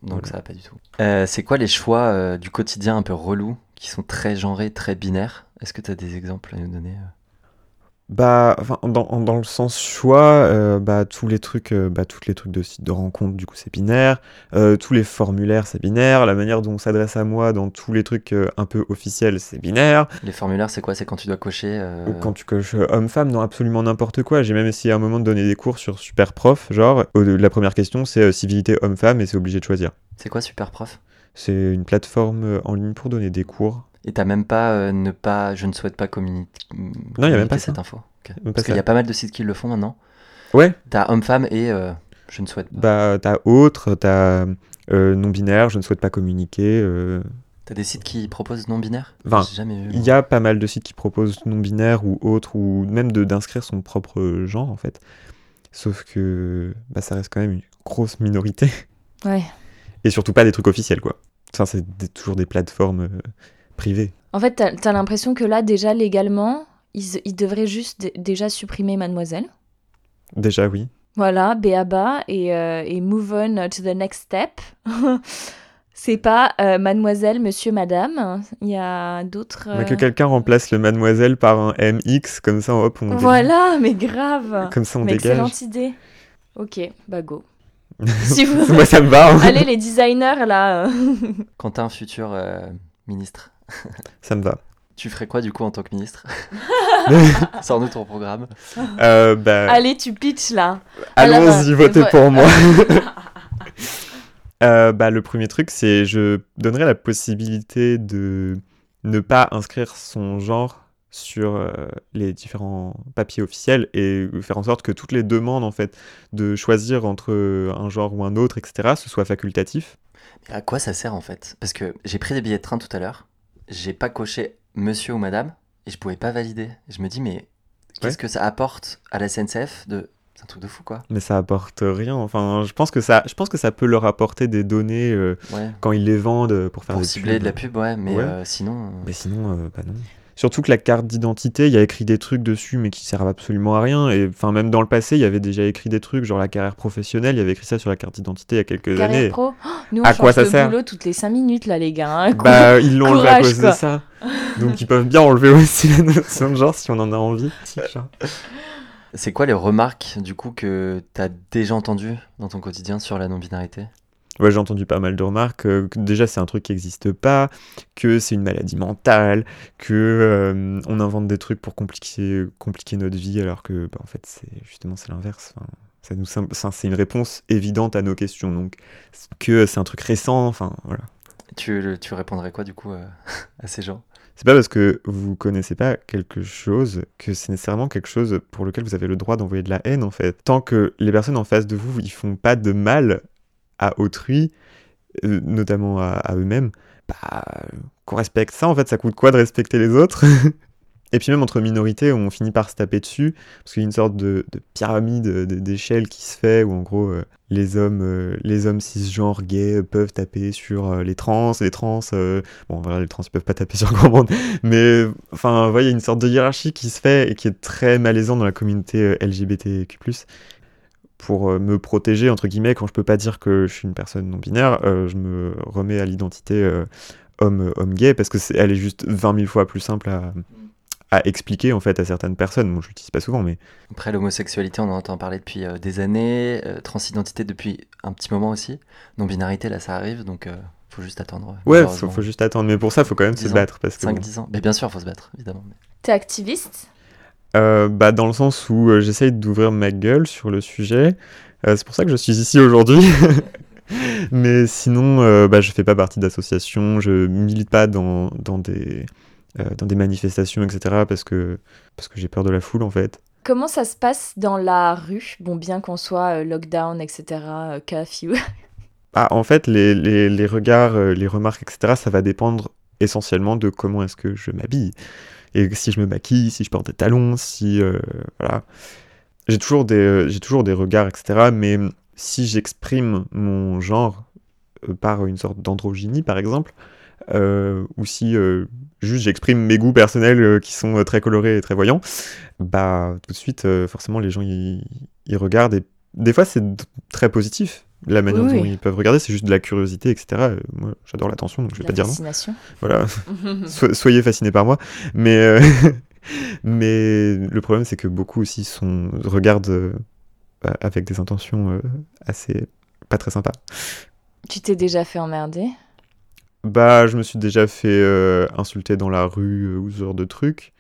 Donc Voilà. ça va pas du tout. Euh, c'est quoi les choix euh, du quotidien un peu relous qui sont très genrés, très binaires? Est-ce que tu as des exemples à nous donner euh? Bah, enfin, dans, dans le sens choix, euh, bah, tous les trucs, euh, bah, tous les trucs de site de rencontre, du coup, c'est binaire. Euh, tous les formulaires, c'est binaire. La manière dont on s'adresse à moi dans tous les trucs un peu officiels, c'est binaire. Les formulaires, c'est quoi? C'est quand tu dois cocher. Ou quand tu coches homme-femme, non, absolument n'importe quoi. J'ai même essayé à un moment de donner des cours sur Super Prof. Genre, la première question, c'est civilité homme-femme et c'est obligé de choisir. C'est quoi Super Prof C'est une plateforme en ligne pour donner des cours. Et t'as même pas euh, ne pas. Je ne souhaite pas communi- Non, y a même communiquer pas cette ça. info. Ok. Même pas Parce qu'il y a pas mal de sites qui le font maintenant. Ouais, T'as homme-femme et euh, je ne souhaite pas. bah, t'as autre, t'as euh, non-binaire, je ne souhaite pas communiquer. euh, T'as des sites qui proposent non-binaire Enfin, J'ai jamais vu. Il y a pas mal de sites qui proposent non-binaire ou autre, ou même de- d'inscrire son propre genre en fait. Sauf que bah, ça reste quand même une grosse minorité. Ouais. Et surtout pas des trucs officiels quoi. Enfin, c'est toujours des plateformes euh, privées. En fait, t'as as, l'impression que là, déjà, légalement, ils, ils devraient juste dé- déjà supprimer Mademoiselle. Déjà, oui. Voilà, béaba, et, euh, et move on to the next step. C'est pas euh, mademoiselle, monsieur, madame. Il y a d'autres. Mais que euh, quelqu'un remplace le mademoiselle par un MX, comme ça hop, on, Voilà, mais grave. comme ça, on mais dégage. excellente idée. Ok, bah go. si vous... Moi, ça me va. hein. Allez, les designers, là. euh. Quand t'as un futur euh, ministre, Ça me va. tu ferais quoi du coup en tant que ministre Sors-nous ton programme. Euh, bah, Allez, tu pitches, là. Allons-y, votez Vo- pour moi. Euh, bah, le premier truc, c'est je donnerais la possibilité de ne pas inscrire son genre sur euh, les différents papiers officiels et faire en sorte que toutes les demandes en fait de choisir entre un genre ou un autre, etc., ce soit facultatif. À quoi ça sert en fait? Parce que j'ai pris des billets de train tout à l'heure, j'ai pas coché monsieur ou madame et je pouvais pas valider. Je me dis mais qu'est-ce que ça apporte à la SNCF de c'est un truc de fou quoi. Mais ça apporte rien. Enfin, je pense que ça, je pense que ça peut leur apporter des données euh, Ouais. quand ils les vendent pour faire Pour des cibler pubs. de la pub, ouais, mais Ouais. euh, sinon. euh, Mais sinon, euh, bah non. Surtout que la carte d'identité, il y a écrit des trucs dessus, mais qui servent absolument à rien. Et enfin, même dans le passé, il y avait déjà écrit des trucs, genre la carrière professionnelle, il y avait écrit ça sur la carte d'identité il y a quelques Carrière années. pro Oh, Nous, on À quoi ça de sert boulot toutes les 5 minutes, là, les gars. hein. Bah, ils l'ont enlevé à cause quoi. de ça. Donc, ils peuvent bien enlever aussi la notion de genre si on en a envie. C'est quoi les remarques du coup que t'as déjà entendues dans ton quotidien sur la non-binarité? Ouais, j'ai entendu pas mal de remarques. euh, que déjà, c'est un truc qui n'existe pas, que c'est une maladie mentale, que euh, on invente des trucs pour compliquer, compliquer notre vie, alors que, bah, en fait, c'est justement c'est l'inverse. Enfin, ça nous, c'est une réponse évidente à nos questions. Donc, que c'est un truc récent. Enfin, voilà. tu, tu répondrais quoi du coup euh, à ces gens? C'est pas parce que vous connaissez pas quelque chose que c'est nécessairement quelque chose pour lequel vous avez le droit d'envoyer de la haine en fait. Tant que les personnes en face de vous, ils font pas de mal à autrui, euh, notamment à, eux-mêmes, bah qu'on respecte ça en fait, ça coûte quoi de respecter les autres Et puis même entre minorités, on finit par se taper dessus, parce qu'il y a une sorte de, de pyramide de- d'échelle qui se fait, où en gros euh, les hommes, euh, les hommes cisgenres gays peuvent taper sur les trans, les trans, bon voilà les trans ils peuvent pas taper sur grand monde, mais enfin voilà, il y a une sorte de hiérarchie qui se fait et qui est très malaisante dans la communauté LGBTQ+. Pour euh, me protéger, entre guillemets, quand je peux pas dire que je suis une personne non binaire, euh, je me remets à l'identité euh, homme, homme gay parce que c'est, elle est juste 20 000 fois plus simple à, à expliquer en fait à certaines personnes. Bon, je l'utilise pas souvent, mais Après l'homosexualité, on en entend parler depuis euh, des années, euh, transidentité depuis un petit moment aussi, non-binarité là ça arrive donc euh, faut juste attendre. ouais, faut, faut juste attendre. Mais pour ça, faut quand même se 10 ans. battre parce que bon, 5-10 ans. Mais bien sûr, faut se battre, évidemment. T'es activiste? Euh, bah, dans le sens où euh, j'essaye d'ouvrir ma gueule sur le sujet. Euh, c'est pour ça que je suis ici aujourd'hui. Mais sinon, bah, je fais pas partie d'associations, je milite pas dans, dans, des, dans des manifestations, etc. parce que, parce que j'ai peur de la foule en fait. Comment ça se passe dans la rue? Bon, bien qu'on soit lockdown, etc., curfew. Ah, en fait, les, les, les regards, les remarques, etc., ça va dépendre essentiellement de comment est-ce que je m'habille. Et si je me maquille, si je porte des talons, si... euh, voilà. J'ai toujours, des, euh, toujours des regards, etc. Mais si j'exprime mon genre euh, par une sorte d'androgynie, par exemple, ou si juste j'exprime mes goûts personnels qui sont très colorés et très voyants, bah tout de suite, forcément, les gens, ils ils regardent. Et des fois, c'est très positif. La manière Oui, dont oui. ils peuvent regarder, c'est juste de la curiosité, etc. Euh, Moi, j'adore l'attention, donc je vais La pas dire non. Voilà, So- soyez fascinés par moi. Mais, euh, mais le problème, c'est que beaucoup aussi sont, regardent euh, avec des intentions euh, assez pas très sympas. tu t'es déjà fait emmerder? Bah, je me suis déjà fait insulter dans la rue ou ce genre de trucs.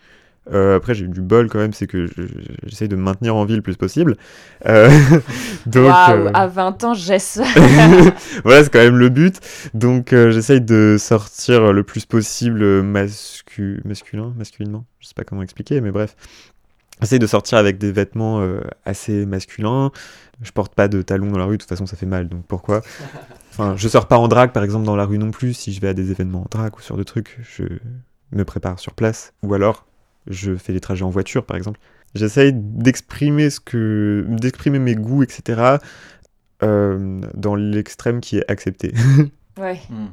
Euh, après, j'ai eu du bol quand même, c'est que je- je- j'essaye de me maintenir en vie le plus possible. Euh, donc, Waouh, euh, à 20 ans, j'ai ça. voilà, c'est quand même le but. Donc, euh, j'essaye de sortir le plus possible mascu... masculin, masculinement. Je sais pas comment expliquer, mais bref. J'essaye de sortir avec des vêtements assez masculins. Je porte pas de talons dans la rue, de toute façon, ça fait mal, donc pourquoi? Enfin, je sors pas en drague, par exemple, dans la rue non plus. Si je vais à des événements en drague ou sur de trucs, je me prépare sur place. Ou alors, je fais des trajets en voiture, par exemple. J'essaye d'exprimer ce que, d'exprimer mes goûts, etc. euh, dans l'extrême qui est accepté. Ouais. Hmm.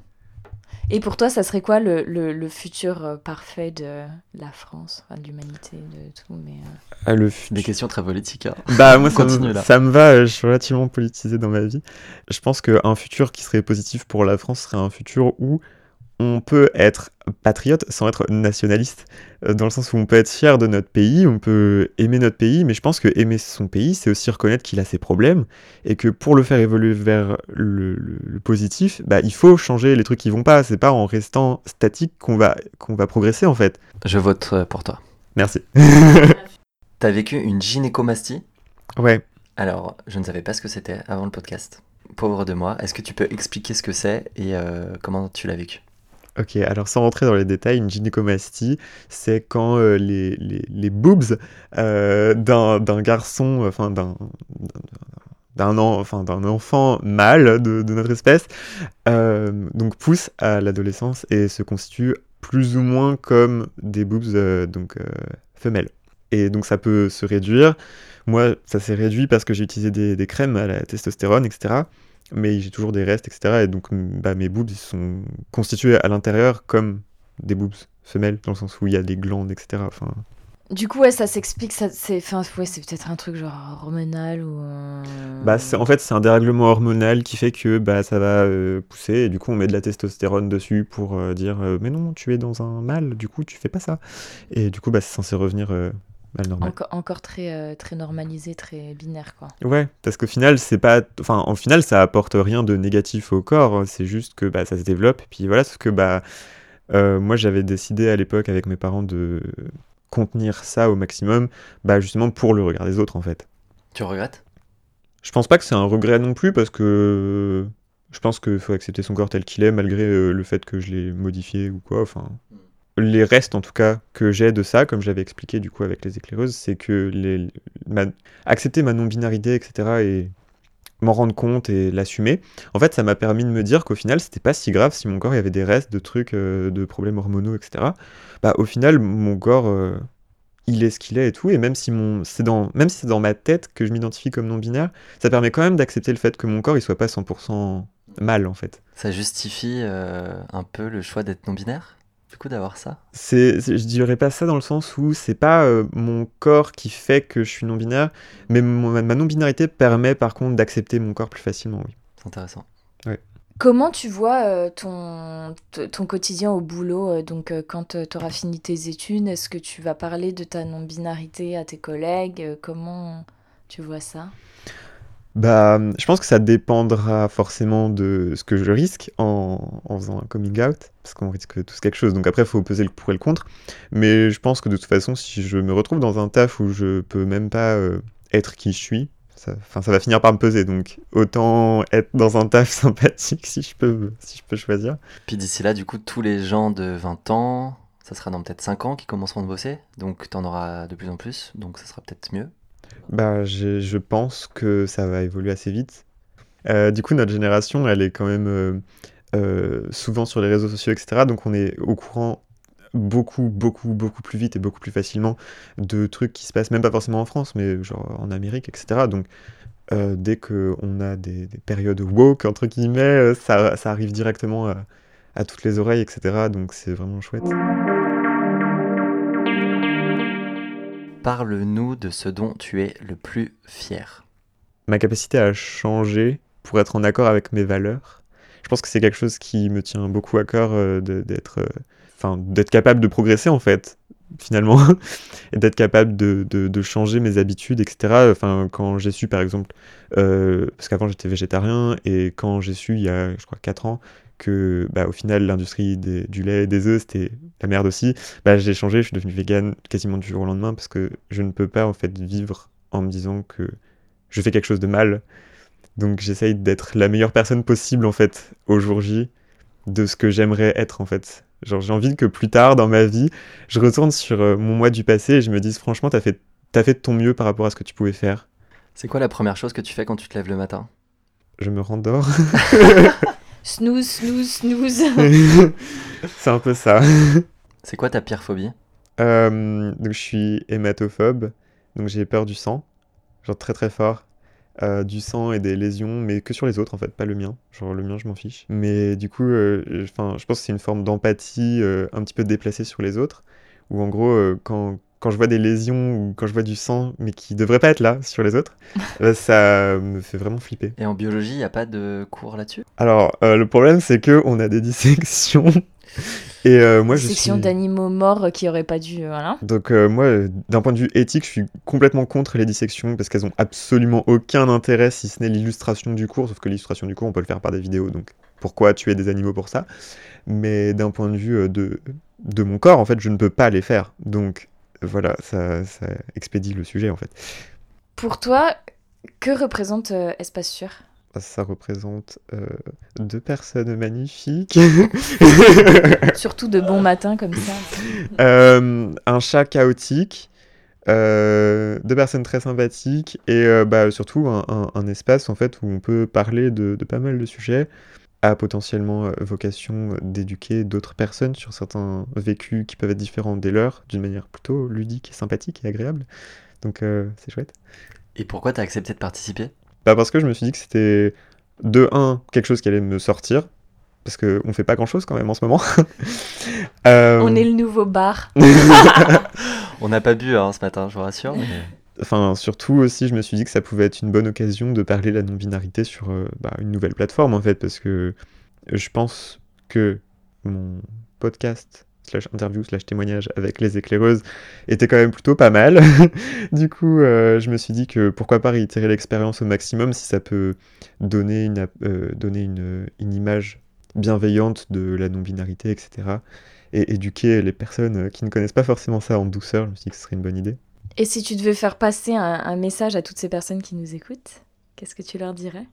Et pour toi, ça serait quoi le, le, le futur euh, parfait de la France, enfin, de l'humanité, de tout mais, euh, Ah, le Des questions très politiques. hein. Bah moi ça Continue, me, ça me va, je suis relativement politisé dans ma vie. Je pense qu'un futur qui serait positif pour la France serait un futur où on peut être patriote sans être nationaliste, euh, dans le sens où on peut être fier de notre pays, on peut aimer notre pays, mais je pense que aimer son pays, c'est aussi reconnaître qu'il a ses problèmes, et que pour le faire évoluer vers le, le- le positif, bah, il faut changer les trucs qui vont pas, c'est pas en restant statique qu'on va, qu'on va progresser en fait. Je vote euh, pour toi. Merci. T'as vécu une gynécomastie? Ouais. Alors, je ne savais pas ce que c'était avant le podcast. Pauvre de moi. Est-ce que tu peux expliquer ce que c'est et euh, comment tu l'as vécu? Ok, alors sans rentrer dans les détails, une gynécomastie, c'est quand euh, les, les, les boobs euh, d'un garçon, enfin d'un d'un en- enfin, enfant mâle de, notre espèce, euh, donc poussent à l'adolescence et se constituent plus ou moins comme des boobs euh, donc euh, femelles. Et donc ça peut se réduire. Moi, ça s'est réduit parce que j'ai utilisé des crèmes à la testostérone, etc. Mais j'ai toujours des restes, etc. Et donc bah, mes boobs ils sont constitués à l'intérieur comme des boobs femelles, dans le sens où il y a des glandes, etc. Enfin, Du coup, ouais, ça s'explique. C'est, enfin, ouais, peut-être un truc genre hormonal ou. euh, Bah, en fait, c'est un dérèglement hormonal qui fait que bah, ça va euh, pousser et du coup, on met de la testostérone dessus pour euh, dire euh, Mais non, tu es dans un mâle, du coup, tu fais pas ça. Et du coup, bah, c'est censé revenir Encore, très, euh, très normalisé, très binaire, quoi. Ouais, parce qu'au final, c'est pas. Enfin, en final, ça apporte rien de négatif au corps, hein. c'est juste que bah, ça se développe. Et puis voilà, sauf que bah, euh, moi, j'avais décidé à l'époque avec mes parents de contenir ça au maximum, bah, justement pour le regard des autres, en fait. Tu regrettes? Je pense pas que c'est un regret non plus parce que je pense qu'il faut accepter son corps tel qu'il est malgré euh, le fait que je l'ai modifié ou quoi. Enfin, les restes en tout cas que j'ai de ça, comme j'avais expliqué du coup avec les éclaireuses, c'est que les, accepter ma non-binarité, etc. et m'en rendre compte et l'assumer, en fait, ça m'a permis de me dire qu'au final, c'était pas si grave si mon corps il y avait des restes de trucs, euh, de problèmes hormonaux, etc. Bah, au final, mon corps, euh, il est ce qu'il est et tout, et même si mon, c'est dans, même si c'est dans ma tête que je m'identifie comme non-binaire, ça permet quand même d'accepter le fait que mon corps il soit pas 100% mal en fait. Ça justifie euh, un peu le choix d'être non-binaire? Du coup, d'avoir ça C'est, je dirais pas ça dans le sens où c'est pas euh, mon corps qui fait que je suis non-binaire, mais mon- ma, non-binarité permet par contre d'accepter mon corps plus facilement, oui. C'est intéressant. Comment tu vois euh, ton, ton quotidien au boulot euh, Donc, euh, quand tu auras fini tes études, est-ce que tu vas parler de ta non-binarité à tes collègues Euh, Comment tu vois ça? Bah, je pense que ça dépendra forcément de ce que je risque en, en faisant un coming out, parce qu'on risque tous quelque chose. Donc après, il faut peser le pour et le contre. Mais je pense que de toute façon, si je me retrouve dans un taf où je peux même pas euh, être qui je suis, ça, ça va finir par me peser. Donc autant être dans un taf sympathique si je peux, si je peux choisir. Puis d'ici là, du coup, tous les gens de 20 ans, ça sera dans peut-être 5 ans qui commenceront de bosser. Donc t'en auras de plus en plus. Donc ça sera peut-être mieux. Bah, je pense que ça va évoluer assez vite. Euh, du coup, notre génération, elle est quand même euh, euh, souvent sur les réseaux sociaux, etc. Donc, on est au courant beaucoup, beaucoup, beaucoup plus vite et beaucoup plus facilement de trucs qui se passent, même pas forcément en France, mais genre en Amérique, etc. Donc, euh, dès qu'on a des, des périodes woke, entre guillemets, ça, arrive directement à toutes les oreilles, etc. Donc, c'est vraiment chouette. Parle-nous de ce dont tu es le plus fier. ma capacité à changer pour être en accord avec mes valeurs. Je pense que c'est quelque chose qui me tient beaucoup à cœur euh, euh, d'être capable de progresser en fait, finalement, et d'être capable de changer mes habitudes, etc. Enfin, quand j'ai su par exemple, euh, parce qu'avant j'étais végétarien, et quand j'ai su il y a, je crois, 4 ans, que bah, au final l'industrie du lait et des œufs c'était la merde aussi, bah, j'ai changé, je suis devenu vegan quasiment du jour au lendemain parce que je ne peux pas en fait vivre en me disant que je fais quelque chose de mal. Donc j'essaye d'être la meilleure personne possible en fait au jour J de ce que j'aimerais être en fait. Genre j'ai envie que plus tard dans ma vie, je retourne sur euh, mon moi du passé et je me dise franchement t'as fait t'as fait de ton mieux par rapport à ce que tu pouvais faire. C'est quoi la première chose que tu fais quand tu te lèves le matin? Je me rendors. Snooze, snooze, snooze. C'est un peu ça. C'est quoi ta pire phobie? Euh, donc je suis hématophobe, donc j'ai peur du sang, genre très très fort. Euh, du sang et des lésions, mais que sur les autres en fait, pas le mien. Genre le mien, je m'en fiche. Mais du coup, euh, je- pense que c'est une forme d'empathie euh, un petit peu déplacée sur les autres, où en gros, euh, quand, quand je vois des lésions ou quand je vois du sang, mais qui devrait pas être là sur les autres, euh, ça me fait vraiment flipper. Et en biologie, il n'y a pas de cours là-dessus? Alors, euh, le problème, c'est que on a des dissections. Et euh, moi, je Section suis... d'animaux morts qui auraient pas dû. Voilà. Donc euh, moi, d'un point de vue éthique, je suis complètement contre les dissections parce qu'elles ont absolument aucun intérêt si ce n'est l'illustration du cours, sauf que l'illustration du cours, on peut le faire par des vidéos, donc pourquoi tuer des animaux pour ça? Mais d'un point de vue de, de mon corps, en fait, je ne peux pas les faire. Donc voilà, ça, ça expédie le sujet, en fait. Pour toi, que représente euh, Espace Sûr? Ça représente euh, deux personnes magnifiques. Surtout de bons matins comme ça. Euh, un chat chaotique. euh, deux personnes très sympathiques et bah, surtout un, un- un espace en fait où on peut parler de, de pas mal de sujets à potentiellement euh, vocation d'éduquer d'autres personnes sur certains vécus qui peuvent être différents des leurs d'une manière plutôt ludique et sympathique et agréable donc euh, c'est chouette Et pourquoi t'as accepté de participer? Bah parce que je me suis dit que c'était de un quelque chose qui allait me sortir parce que on fait pas grand chose quand même en ce moment. Euh, On est le nouveau bar. On n'a pas bu hein, ce matin, je vous rassure. mais- Enfin surtout aussi je me suis dit que ça pouvait être une bonne occasion de parler la non-binarité sur euh, bah, une nouvelle plateforme en fait parce que je pense que mon podcast slash interview slash témoignage avec les éclaireuses était quand même plutôt pas mal. du coup, euh, je me suis dit que pourquoi pas réitérer l'expérience au maximum si ça peut donner une, euh, donner une, une image bienveillante de la non-binarité, etc. Et éduquer les personnes euh, qui ne connaissent pas forcément ça en douceur, je me suis dit que ce serait une bonne idée. Et si tu devais faire passer un, message à toutes ces personnes qui nous écoutent, qu'est-ce que tu leur dirais?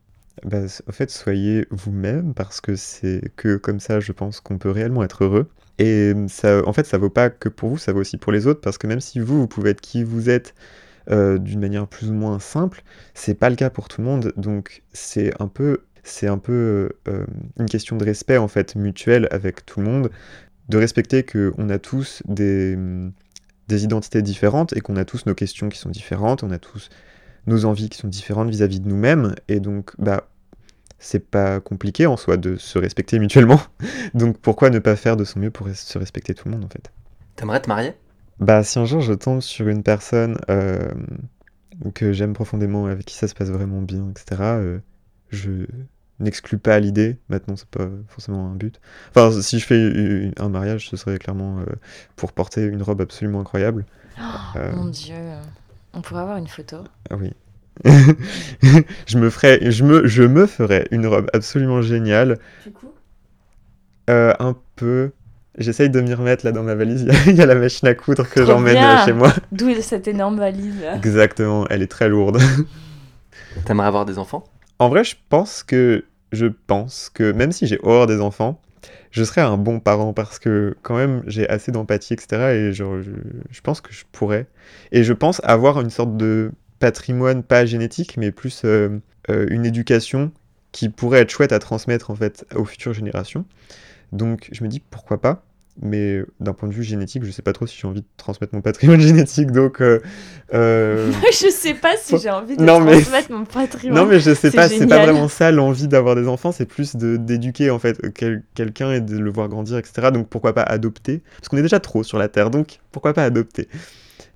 Bah, s- en fait, soyez vous-même parce que c'est que comme ça, je pense qu'on peut réellement être heureux. Et ça, en fait, ça vaut pas que pour vous, ça vaut aussi pour les autres parce que même si vous, vous pouvez être qui vous êtes euh, d'une manière plus ou moins simple, c'est pas le cas pour tout le monde. Donc, c'est un peu, c'est un peu euh, une question de respect en fait mutuel avec tout le monde, de respecter que on a tous des des identités différentes et qu'on a tous nos questions qui sont différentes, on a tous nos envies qui sont différentes vis-à-vis de nous-mêmes et donc bah c'est pas compliqué en soi de se respecter mutuellement. Donc pourquoi ne pas faire de son mieux pour se respecter tout le monde en fait? T'aimerais te marier? Bah si un jour je tombe sur une personne euh, que j'aime profondément, avec qui ça se passe vraiment bien, etc., euh, je n'exclus pas l'idée. Maintenant c'est pas forcément un but. Enfin si je fais un mariage, ce serait clairement euh, pour porter une robe absolument incroyable. Euh, Mon Dieu. On pourrait avoir une photo. Ah oui. je me ferais, je me, je me ferais une robe absolument géniale. Du coup? Euh, un peu. J'essaye de m'y remettre là dans ma valise. Il y a- la machine à coudre que j'emmène chez moi. D'où cette énorme valise. Exactement, elle est très lourde. T'aimerais avoir des enfants? En vrai, je pense que je pense que même si j'ai horreur des enfants, je serais un bon parent parce que quand même j'ai assez d'empathie, etc. Et je, je pense que je pourrais. Et je pense avoir une sorte de patrimoine, pas génétique, mais plus euh, euh, une éducation qui pourrait être chouette à transmettre en fait aux futures générations. Donc je me dis pourquoi pas. Mais d'un point de vue génétique, je sais pas trop si j'ai envie de transmettre mon patrimoine génétique. Donc euh, euh, je sais pas si j'ai envie de Non, mais- transmettre mon patrimoine. non, mais je sais C'est pas, c'est pas vraiment ça l'envie d'avoir des enfants, c'est plus d'éduquer en fait quel- quelqu'un et de le voir grandir, etc. Donc pourquoi pas adopter? Parce qu'on est déjà trop sur la Terre, donc pourquoi pas adopter?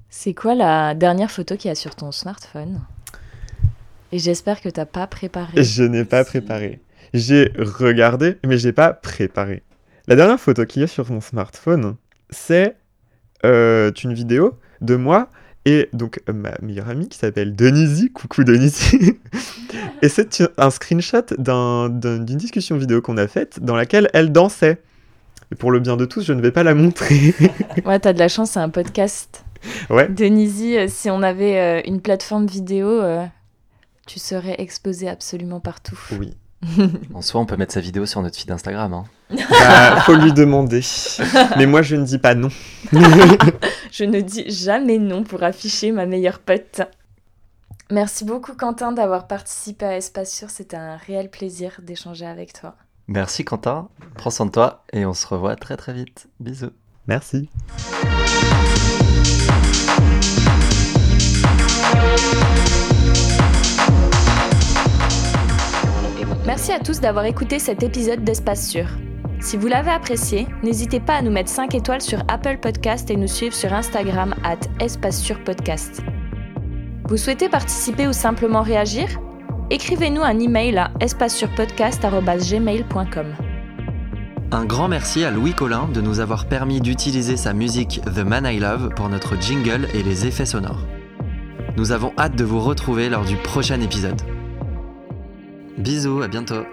C'est quoi la dernière photo qu'il y a sur ton smartphone? Et j'espère que t'as pas préparé. Je n'ai pas préparé. J'ai regardé, mais j'ai pas préparé. La dernière photo qu'il y a sur mon smartphone, c'est euh, une vidéo de moi et donc euh, ma meilleure amie qui s'appelle Denisi. Coucou Denisi. et c'est un- screenshot d'un- d'un- d'une discussion vidéo qu'on a faite dans laquelle elle dansait. Et pour le bien de tous, je ne vais pas la montrer. Ouais, t'as de la chance, c'est un podcast. Ouais. Denisi, euh, si on avait euh, une plateforme vidéo, euh, tu serais exposé absolument partout. oui. En soi, on peut mettre sa vidéo sur notre feed Instagram. Hein. Bah, faut lui demander. Mais moi, je ne dis pas non. Je ne dis jamais non pour afficher ma meilleure pote. Merci beaucoup Quentin d'avoir participé à Espace Sûr, c'était un réel plaisir d'échanger avec toi. Merci Quentin, prends soin de toi et on se revoit très très vite. Bisous. Merci. Merci à tous d'avoir écouté cet épisode d'Espace Sûr. Si vous l'avez apprécié, n'hésitez pas à nous mettre 5 étoiles sur Apple Podcast et nous suivre sur Instagram at Espace Sûr Podcast. Vous souhaitez participer ou simplement réagir? Écrivez-nous un email à espacesurpodcast.gmail.com. Un grand merci à Louis Collin de nous avoir permis d'utiliser sa musique The Man I Love pour notre jingle et les effets sonores. Nous avons hâte de vous retrouver lors du prochain épisode. Bisous, à bientôt